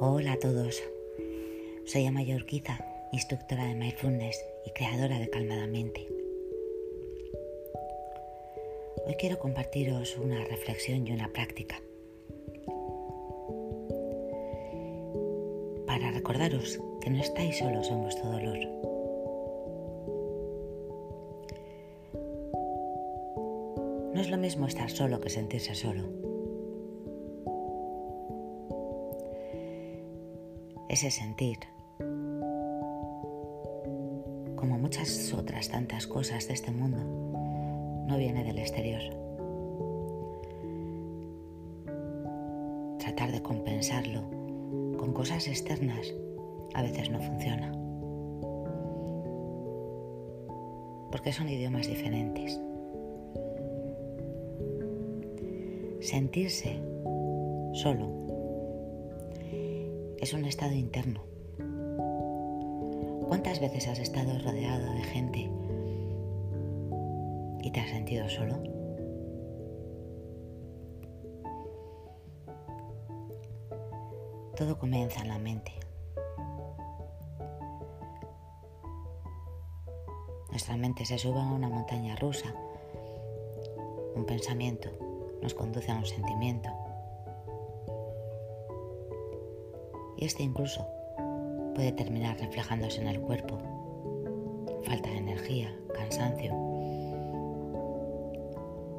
Hola a todos, soy Amaya Urquiza, instructora de Mindfulness y creadora de Calmadamente. Hoy quiero compartiros una reflexión y una práctica para recordaros que no estáis solos en vuestro dolor. No es lo mismo estar solo que sentirse solo. Ese sentir, como muchas otras tantas cosas de este mundo, no viene del exterior. Tratar de compensarlo con cosas externas a veces no funciona. Porque son idiomas diferentes. Sentirse solo es un estado interno. ¿Cuántas veces has estado rodeado de gente y te has sentido solo? Todo comienza en la mente. Nuestra mente se sube a una montaña rusa. Un pensamiento nos conduce a un sentimiento y este incluso puede terminar reflejándose en el cuerpo. Falta de energía, cansancio,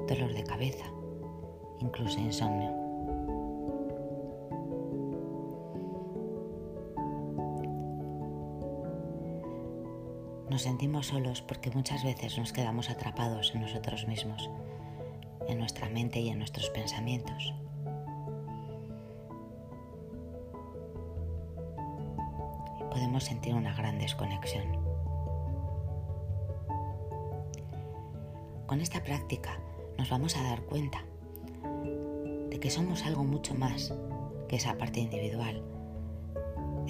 dolor de cabeza, incluso insomnio. Nos sentimos solos porque muchas veces nos quedamos atrapados en nosotros mismos, en nuestra mente y en nuestros pensamientos. Podemos sentir una gran desconexión. Con esta práctica nos vamos a dar cuenta de que somos algo mucho más que esa parte individual,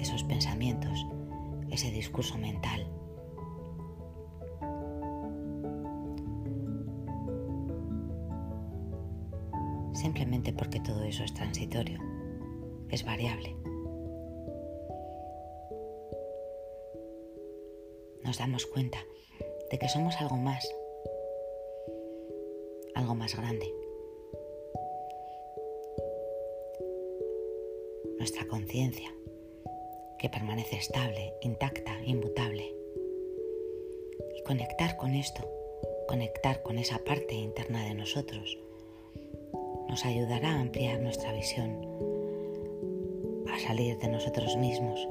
esos pensamientos, ese discurso mental. Simplemente porque todo eso es transitorio, es variable. Nos damos cuenta de que somos algo más, algo más grande. Nuestra conciencia, que permanece estable, intacta, inmutable. Y conectar con esto, conectar con esa parte interna de nosotros, nos ayudará a ampliar nuestra visión, a salir de nosotros mismos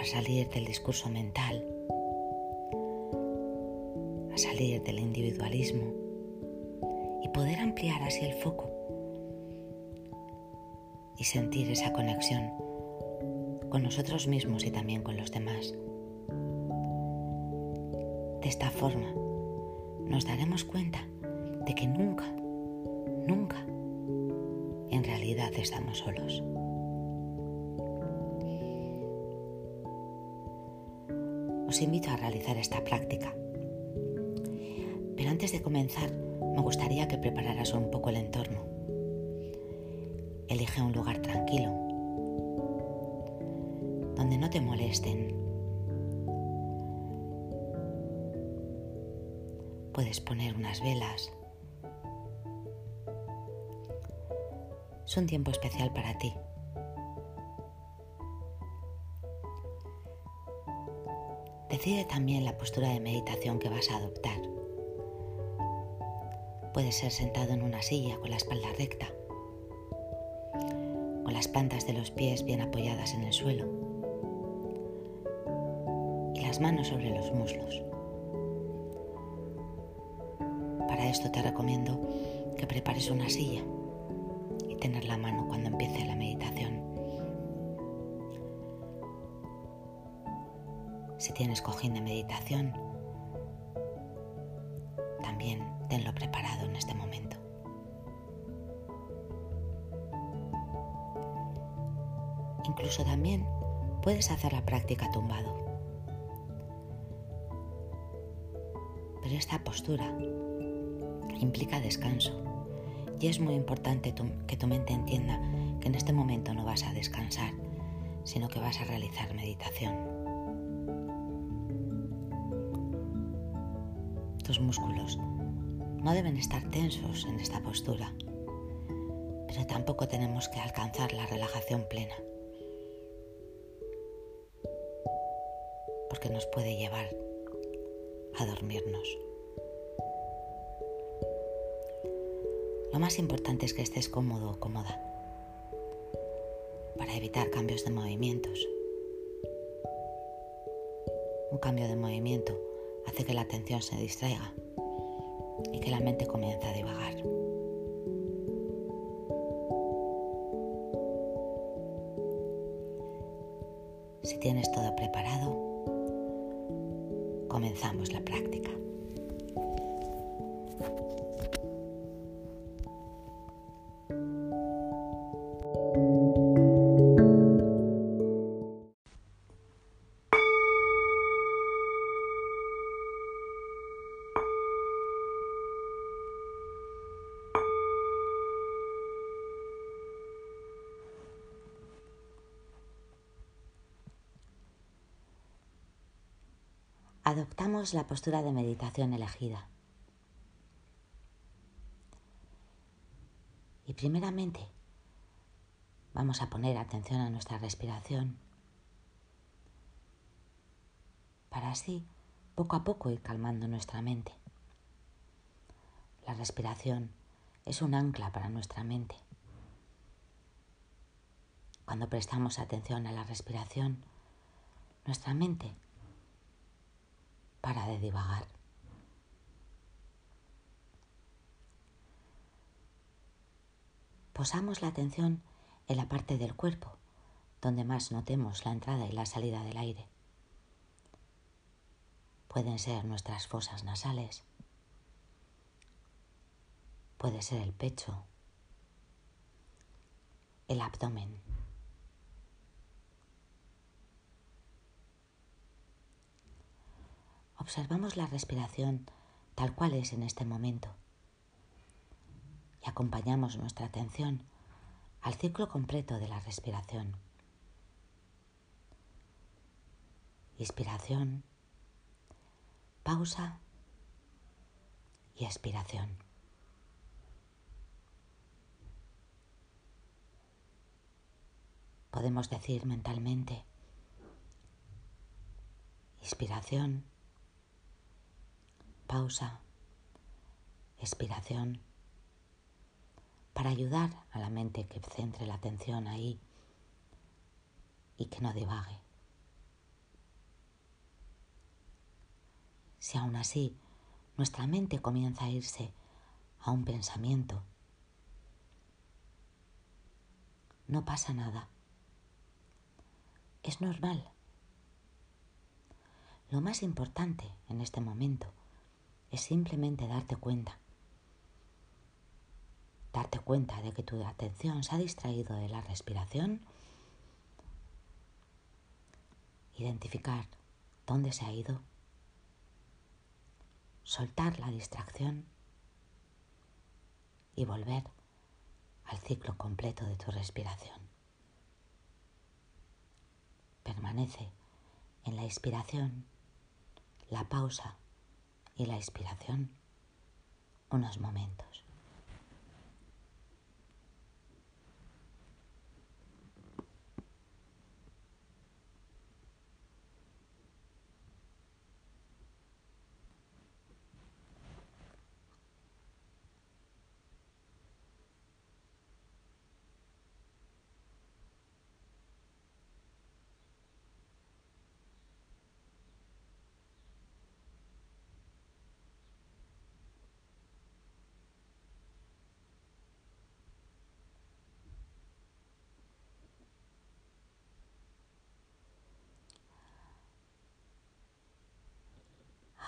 a salir del discurso mental, a salir del individualismo y poder ampliar así el foco y sentir esa conexión con nosotros mismos y también con los demás. De esta forma nos daremos cuenta de que nunca, nunca en realidad estamos solos. Os invito a realizar esta práctica. Pero antes de comenzar, me gustaría que prepararas un poco el entorno. Elige un lugar tranquilo, donde no te molesten. Puedes poner unas velas. Es un tiempo especial para ti. Decide también la postura de meditación que vas a adoptar. Puedes ser sentado en una silla con la espalda recta, con las plantas de los pies bien apoyadas en el suelo y las manos sobre los muslos. Para esto te recomiendo que prepares una silla y tener la mano Si tienes cojín de meditación, también tenlo preparado en este momento. Incluso también puedes hacer la práctica tumbado. Pero esta postura implica descanso y es muy importante que tu mente entienda que en este momento no vas a descansar, sino que vas a realizar meditación. Músculos no deben estar tensos en esta postura, pero tampoco tenemos que alcanzar la relajación plena, porque nos puede llevar a dormirnos. Lo más importante es que estés cómodo o cómoda para evitar cambios de movimientos. Un cambio de movimiento hace que la atención se distraiga y que la mente comience a divagar. Si tienes todo preparado, comenzamos la práctica. La postura de meditación elegida. Y primeramente vamos a poner atención a nuestra respiración para así poco a poco ir calmando nuestra mente. La respiración es un ancla para nuestra mente. Cuando prestamos atención a la respiración, nuestra mente para de divagar. Posamos la atención en la parte del cuerpo donde más notemos la entrada y la salida del aire. Pueden ser nuestras fosas nasales, puede ser el pecho, el abdomen. Observamos la respiración tal cual es en este momento y acompañamos nuestra atención al ciclo completo de la respiración. Inspiración, pausa y expiración. Podemos decir mentalmente, inspiración, pausa, expiración, para ayudar a la mente que centre la atención ahí y que no divague. Si aún así nuestra mente comienza a irse a un pensamiento, no pasa nada. Es normal. Lo más importante en este momento es simplemente darte cuenta. Darte cuenta de que tu atención se ha distraído de la respiración. Identificar dónde se ha ido. Soltar la distracción y volver al ciclo completo de tu respiración. Permanece en la inspiración, la pausa y la inspiración unos momentos.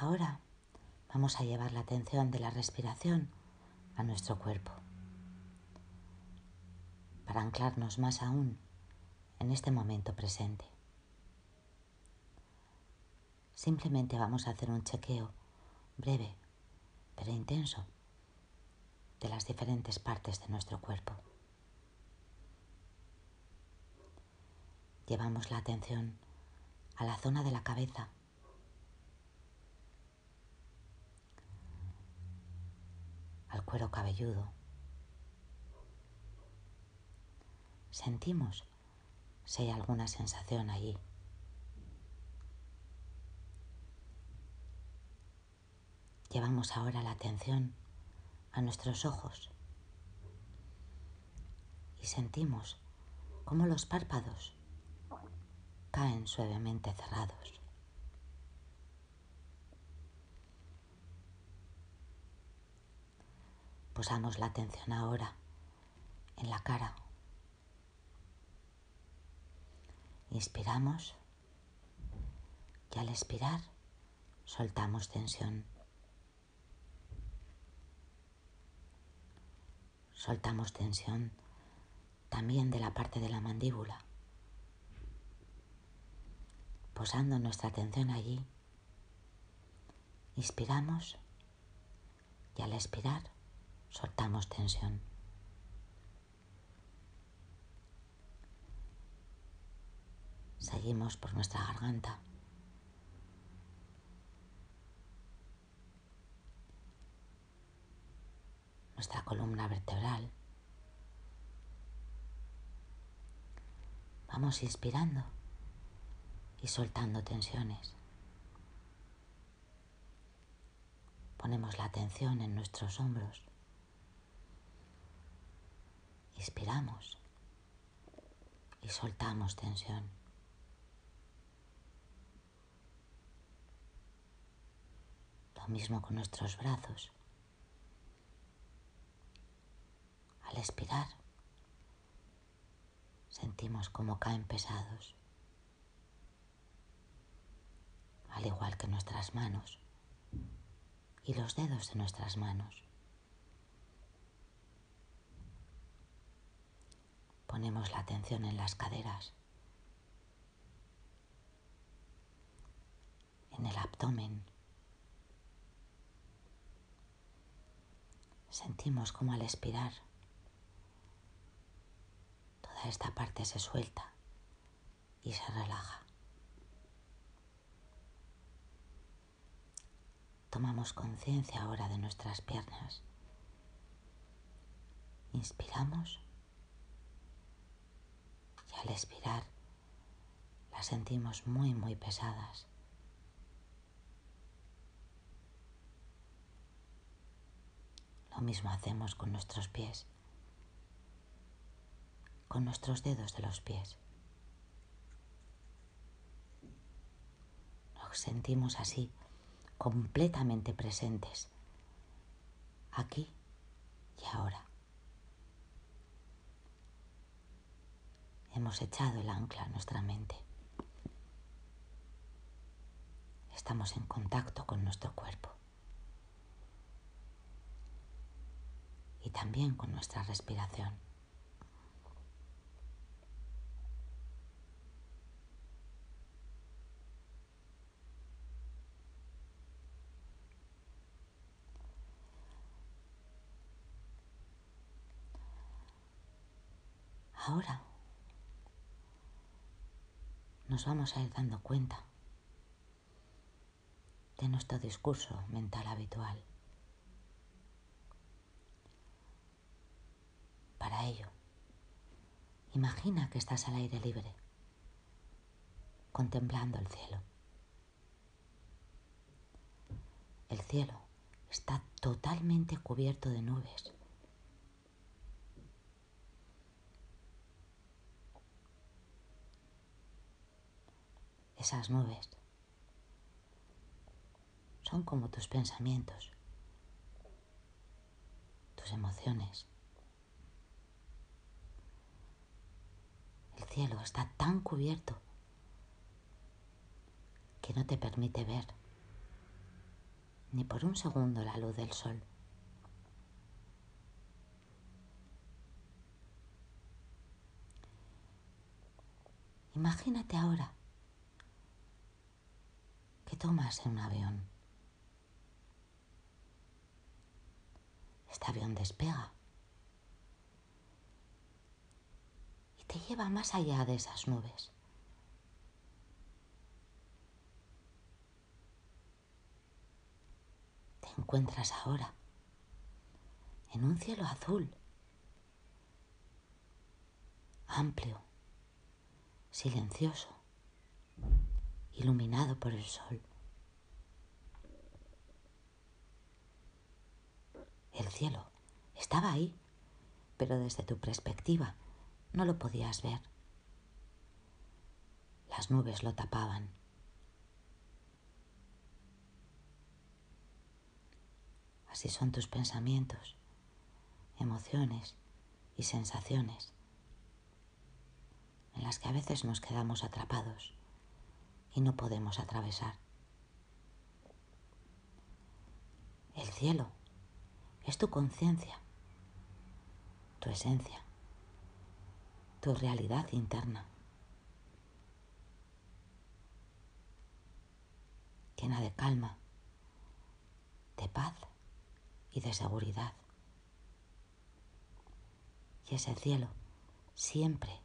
Ahora vamos a llevar la atención de la respiración a nuestro cuerpo para anclarnos más aún en este momento presente. Simplemente vamos a hacer un chequeo breve pero intenso de las diferentes partes de nuestro cuerpo. Llevamos la atención a la zona de la cabeza. Al cuero cabelludo. Sentimos si hay alguna sensación allí. Llevamos ahora la atención a nuestros ojos y sentimos cómo los párpados caen suavemente cerrados. Posamos la atención ahora en la cara. Inspiramos y al expirar soltamos tensión. Soltamos tensión también de la parte de la mandíbula posando nuestra atención allí, inspiramos y al expirar soltamos tensión. Seguimos por nuestra garganta. Nuestra columna vertebral. Vamos inspirando y soltando tensiones. Ponemos la atención en nuestros hombros. Inspiramos y soltamos tensión. Lo mismo con nuestros brazos. Al expirar, sentimos como caen pesados. al igual que nuestras manos y los dedos de nuestras manos. Ponemos la atención en las caderas, en el abdomen. Sentimos como al expirar toda esta parte se suelta y se relaja. Tomamos conciencia ahora de nuestras piernas. Inspiramos y al expirar las sentimos muy, muy pesadas. Lo mismo hacemos con nuestros pies, con nuestros dedos de los pies. Nos sentimos así completamente presentes, aquí y ahora. Hemos echado el ancla a nuestra mente. Estamos en contacto con nuestro cuerpo y también con nuestra respiración. Ahora nos vamos a ir dando cuenta de nuestro discurso mental habitual. Para ello, imagina que estás al aire libre, contemplando el cielo. El cielo está totalmente cubierto de nubes Esas nubes son como tus pensamientos, tus emociones. El cielo está tan cubierto que no te permite ver ni por un segundo la luz del sol. Imagínate ahora que tomas en un avión. Este avión despega y te lleva más allá de esas nubes. Te encuentras ahora en un cielo azul, amplio, silencioso iluminado por el sol. El cielo estaba ahí, pero desde tu perspectiva no lo podías ver. Las nubes lo tapaban. Así son tus pensamientos, emociones y sensaciones en las que a veces nos quedamos atrapados y no podemos atravesar. El cielo es tu conciencia, tu esencia, tu realidad interna, llena de calma, de paz y de seguridad. Y ese cielo siempre,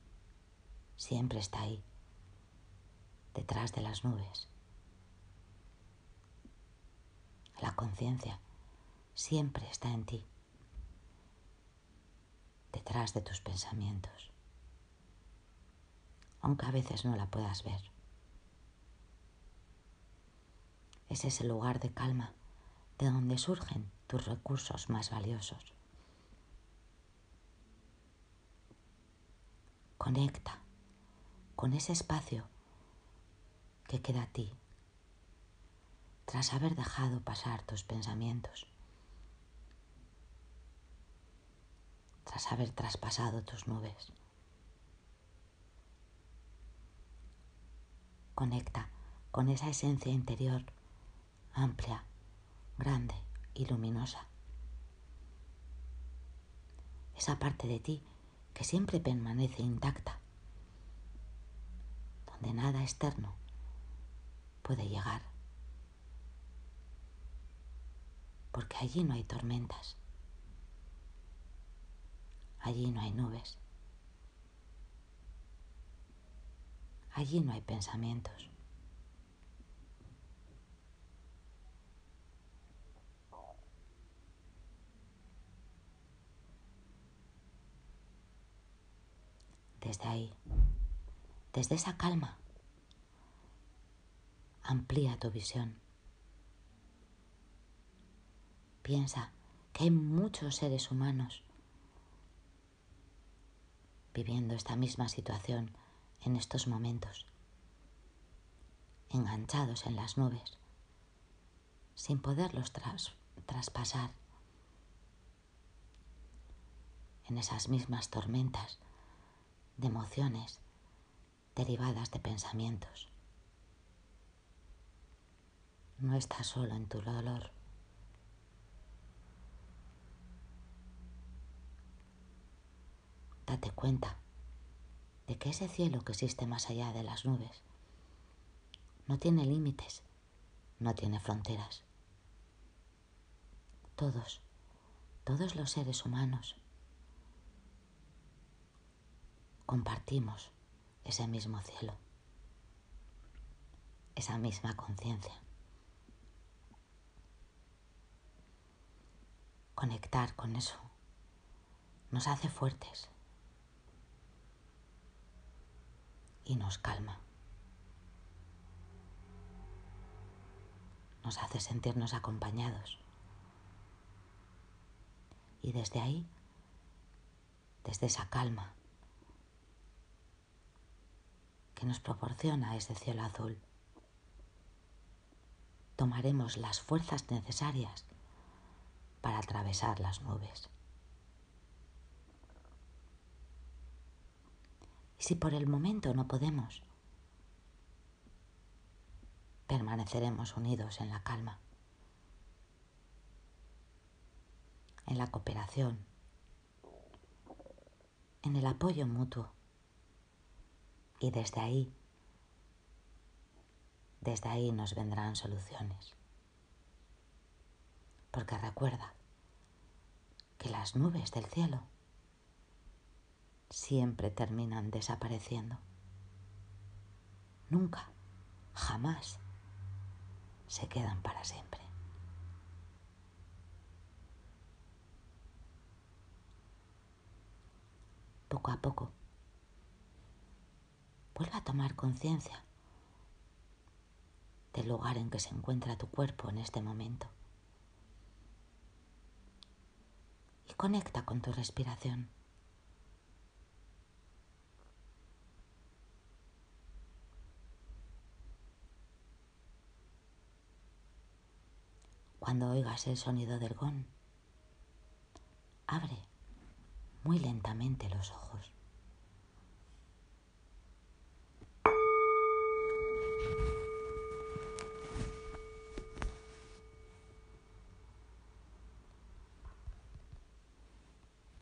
siempre está ahí, detrás de las nubes. La conciencia siempre está en ti, detrás de tus pensamientos, aunque a veces no la puedas ver. Es ese lugar de calma de donde surgen tus recursos más valiosos. Conecta con ese espacio que queda a ti tras haber dejado pasar tus pensamientos, tras haber traspasado tus nubes. Conecta con esa esencia interior amplia, grande y luminosa. Esa parte de ti que siempre permanece intacta, donde nada externo puede llegar, porque allí no hay tormentas, allí no hay nubes, allí no hay pensamientos. desde ahí, desde esa calma. Amplía tu visión. Piensa que hay muchos seres humanos viviendo esta misma situación en estos momentos, enganchados en las nubes, sin poderlos traspasar en esas mismas tormentas de emociones derivadas de pensamientos. No estás solo en tu dolor. Date cuenta de que ese cielo que existe más allá de las nubes no tiene límites, no tiene fronteras. Todos, todos los seres humanos compartimos ese mismo cielo, esa misma conciencia. Conectar con eso nos hace fuertes y nos calma. Nos hace sentirnos acompañados. Y desde ahí, desde esa calma, que nos proporciona ese cielo azul. Tomaremos las fuerzas necesarias para atravesar las nubes. Y si por el momento no podemos, permaneceremos unidos en la calma, en la cooperación, en el apoyo mutuo y desde ahí, desde ahí nos vendrán soluciones porque recuerda que las nubes del cielo siempre terminan desapareciendo. Nunca, jamás, se quedan para siempre. Poco a poco, vuelve a tomar conciencia del lugar en que se encuentra tu cuerpo en este momento. Y conecta con tu respiración. Cuando oigas el sonido del gong, abre muy lentamente los ojos.